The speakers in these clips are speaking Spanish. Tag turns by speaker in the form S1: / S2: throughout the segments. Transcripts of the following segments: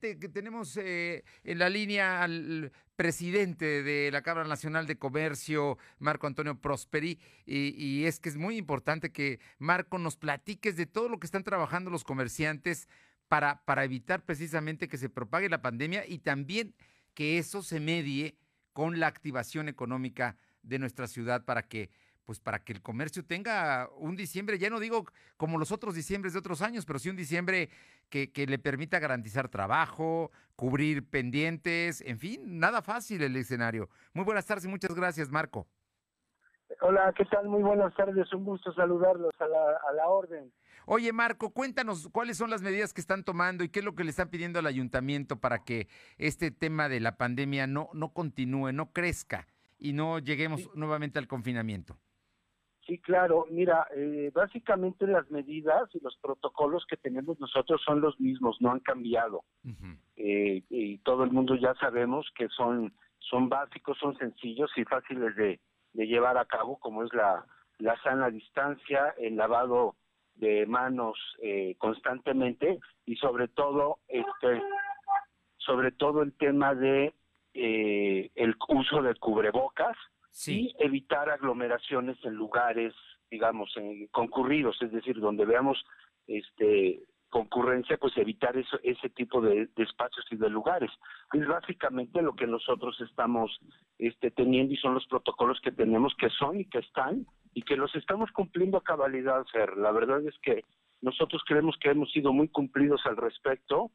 S1: que tenemos eh, en la línea al presidente de la Cámara Nacional de Comercio, Marco Antonio Prosperi, y, es que es muy importante que, Marco, nos platiques de todo lo que están trabajando los comerciantes para, para evitar precisamente que se propague la pandemia y también que eso se medie con la activación económica de nuestra ciudad para que pues para que el comercio tenga un diciembre, ya no digo como los otros diciembres de otros años, pero sí un diciembre que, le permita garantizar trabajo, cubrir pendientes, en fin, nada fácil el escenario. Muy buenas tardes y muchas gracias, Marco.
S2: Hola, ¿qué tal? Muy buenas tardes, un gusto saludarlos a la, a la orden.
S1: Oye, Marco, cuéntanos cuáles son las medidas que están tomando y qué es lo que le están pidiendo al ayuntamiento para que este tema de la pandemia no, no continúe, no crezca y no lleguemos nuevamente al confinamiento.
S2: Sí, claro. Mira, eh, básicamente las medidas y los protocolos que tenemos nosotros son los mismos, no han cambiado. Eh, y todo el mundo ya sabemos que son, son básicos, son sencillos y fáciles de, llevar a cabo, como es la, la sana distancia, el lavado de manos eh, constantemente y sobre todo este sobre todo el tema de el uso de cubrebocas y evitar aglomeraciones en lugares, digamos, concurridos, es decir, donde veamos este concurrencia, pues evitar eso, ese tipo de, espacios y de lugares. Es básicamente lo que nosotros estamos este, teniendo y son los protocolos que tenemos, que son y que están, y que los estamos cumpliendo a cabalidad, Fer. La verdad es que nosotros creemos que hemos sido muy cumplidos al respecto.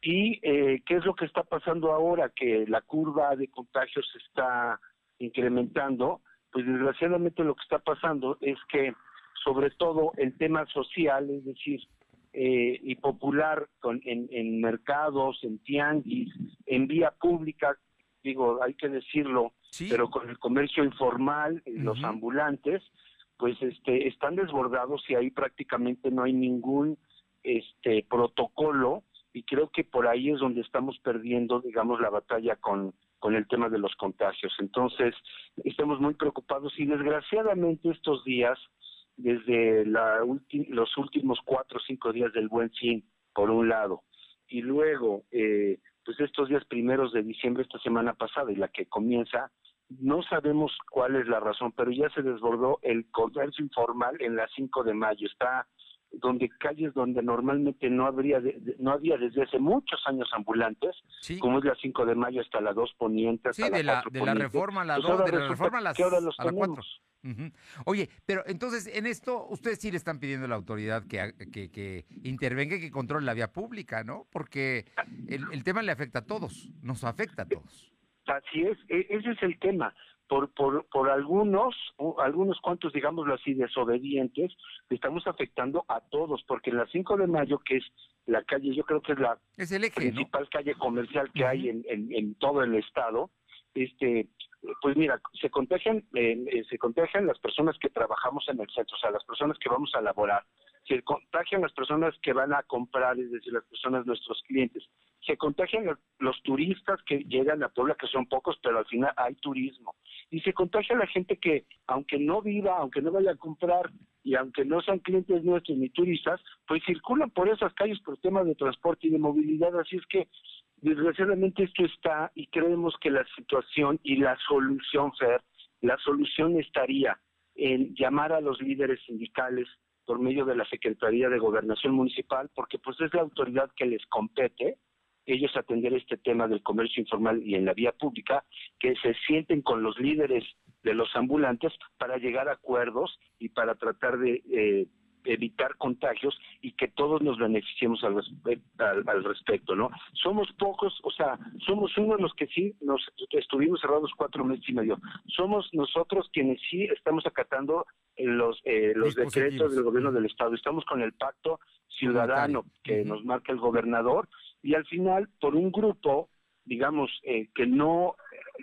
S2: ¿Y eh, qué es lo que está pasando ahora? Que la curva de contagios está incrementando, pues desgraciadamente lo que está pasando es que sobre todo el tema social, es decir, eh, y popular con, en, mercados, en tianguis, en vía pública, digo, hay que decirlo, pero con el comercio informal, los ambulantes, pues este están desbordados y ahí prácticamente no hay ningún este protocolo y creo que por ahí es donde estamos perdiendo, digamos, la batalla con con el tema de los contagios. Entonces, estamos muy preocupados y desgraciadamente estos días, desde la los últimos cuatro o cinco días del buen fin, por un lado, y luego, eh, pues estos días primeros de diciembre, esta semana pasada y la que comienza, no sabemos cuál es la razón, pero ya se desbordó el comercio informal en la 5 de mayo. Está donde calles donde normalmente no habría no había desde hace muchos años ambulantes, como es la 5 de mayo hasta la 2 poniente
S1: sí, de, la, de la reforma a la 2, pues de la reforma a, las, a la 4. Oye, pero entonces en esto ustedes sí le están pidiendo a la autoridad que, que, que intervenga y que controle la vía pública, ¿no? Porque el, el tema le afecta a todos, nos afecta a todos.
S2: Así es, e, ese es el tema por, por, por algunos, algunos cuantos, digámoslo así, desobedientes, estamos afectando a todos, porque en la 5 de mayo, que es la calle, yo creo que es la principal calle comercial que hay en, en, todo el estado, este pues mira, se contagian, eh, se contagian las personas que trabajamos en el centro, o sea, las personas que vamos a laborar, se contagian las personas que van a comprar, es decir, las personas, nuestros clientes, se contagian los turistas que llegan a Puebla, que son pocos, pero al final hay turismo, y se contagia la gente que, aunque no viva, aunque no vaya a comprar, y aunque no sean clientes nuestros ni turistas, pues circulan por esas calles por temas de transporte y de movilidad, así es que desgraciadamente esto está y creemos que la situación y la solución, Fer, la solución estaría en llamar a los líderes sindicales por medio de la Secretaría de Gobernación Municipal, porque pues es la autoridad que les compete ellos atender este tema del comercio informal y en la vía pública, que se sienten con los líderes de los ambulantes para llegar a acuerdos y para tratar de eh, evitar contagios y que todos nos beneficiemos al, al, respecto, ¿no? Somos pocos, o sea, somos uno de los que sí nos estuvimos cerrados cuatro meses y medio. Somos nosotros quienes sí estamos acatando los eh, los decretos del gobierno del estado. Estamos con el pacto ciudadano que nos marca el gobernador y al final por un grupo digamos eh, que no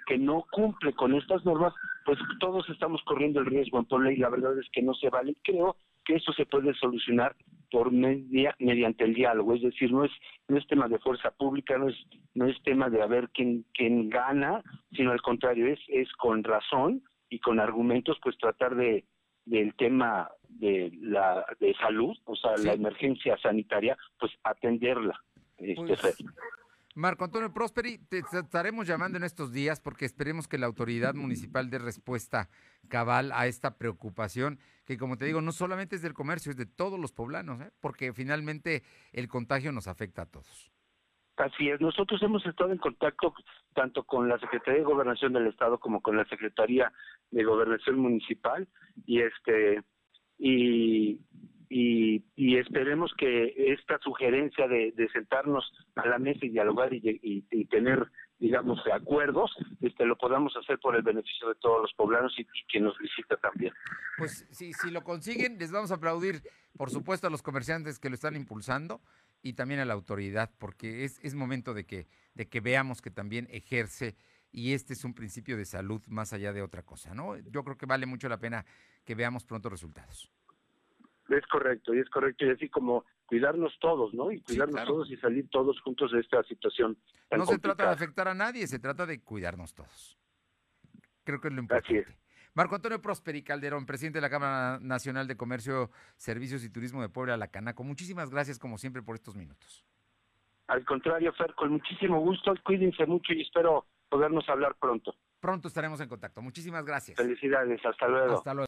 S2: que no cumple con estas normas pues todos estamos corriendo el riesgo en Puebla y la verdad es que no se vale. Creo que eso se puede solucionar por media, mediante el diálogo, es decir, no es no es tema de fuerza pública, no es no es tema de a ver quién quién gana, sino al contrario es es con razón y con argumentos pues tratar de del tema de la de salud, o sea, la emergencia sanitaria, pues atenderla. Este,
S1: Marco Antonio Prosperi, te estaremos llamando en estos días porque esperemos que la autoridad municipal dé respuesta cabal a esta preocupación, que como te digo, no solamente es del comercio, es de todos los poblanos, ¿eh? porque finalmente el contagio nos afecta a todos.
S2: Así es, nosotros hemos estado en contacto tanto con la Secretaría de Gobernación del Estado como con la Secretaría de Gobernación Municipal y este y y, esperemos que esta sugerencia de, sentarnos a la mesa y dialogar y, tener, digamos, acuerdos, este, lo podamos hacer por el beneficio de todos los poblanos y, quien nos visita también.
S1: Pues si, si lo consiguen, les vamos a aplaudir, por supuesto, a los comerciantes que lo están impulsando y también a la autoridad, porque es, es momento de que, de que veamos que también ejerce y este es un principio de salud más allá de otra cosa, ¿no? Yo creo que vale mucho la pena que veamos pronto resultados.
S2: Es correcto, y es correcto, y así como cuidarnos todos, ¿no? Y cuidarnos todos y salir todos juntos de esta situación.
S1: no se trata de afectar a nadie, se trata de cuidarnos todos. Creo que es lo importante. Marco Antonio Prosperi Calderón, presidente de la Cámara Nacional de Comercio, Servicios y Turismo de Puebla, La Canaco. Muchísimas gracias, como siempre, por estos minutos.
S2: Al contrario, Fer, con muchísimo gusto. Cuídense mucho y espero podernos hablar pronto.
S1: Pronto estaremos en contacto. Muchísimas gracias.
S2: Felicidades. Hasta luego.
S1: Hasta luego.